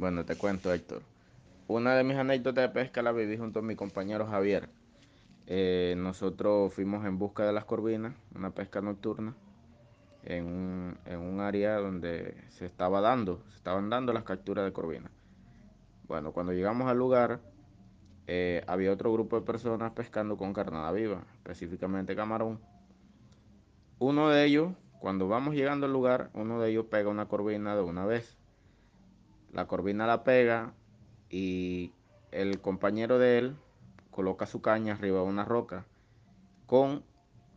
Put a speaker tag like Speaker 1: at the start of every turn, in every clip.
Speaker 1: Bueno, te cuento, Héctor. Una de mis anécdotas de pesca la viví junto a mi compañero Javier. Eh, nosotros fuimos en busca de las corvinas, una pesca nocturna, en un, en un área donde se estaba dando, se estaban dando las capturas de corvinas. Bueno, cuando llegamos al lugar, eh, había otro grupo de personas pescando con carnada viva, específicamente camarón. Uno de ellos, cuando vamos llegando al lugar, uno de ellos pega una corvina de una vez. La corvina la pega y el compañero de él coloca su caña arriba de una roca con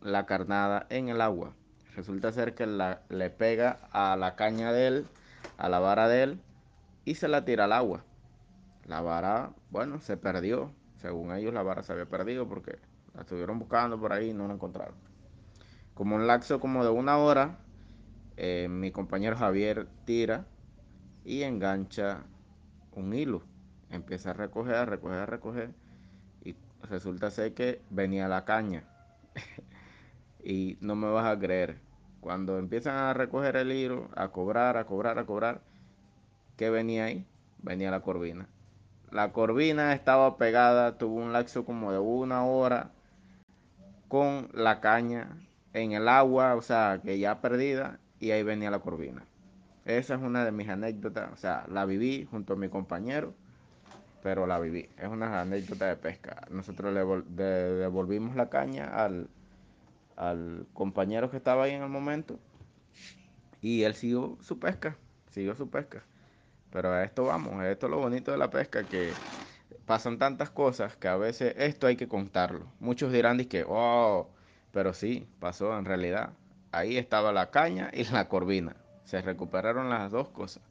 Speaker 1: la carnada en el agua. Resulta ser que le pega a la caña de él, a la vara de él, y se la tira al agua. La vara, bueno, se perdió. Según ellos, la vara se había perdido porque la estuvieron buscando por ahí y no la encontraron. Como un laxo como de una hora, eh, mi compañero Javier tira y engancha un hilo. Empieza a recoger, a recoger, a recoger. Y resulta ser que venía la caña. y no me vas a creer. Cuando empiezan a recoger el hilo, a cobrar, a cobrar, a cobrar, ¿qué venía ahí? Venía la corvina. La corvina estaba pegada, tuvo un laxo como de una hora con la caña en el agua, o sea, que ya perdida, y ahí venía la corvina. Esa es una de mis anécdotas, o sea, la viví junto a mi compañero, pero la viví. Es una anécdota de pesca. Nosotros le devolvimos la caña al, al compañero que estaba ahí en el momento y él siguió su pesca, siguió su pesca. Pero a esto vamos, esto es lo bonito de la pesca, que pasan tantas cosas que a veces esto hay que contarlo. Muchos dirán que, oh, pero sí, pasó en realidad. Ahí estaba la caña y la corvina. Se recuperaron las dos cosas.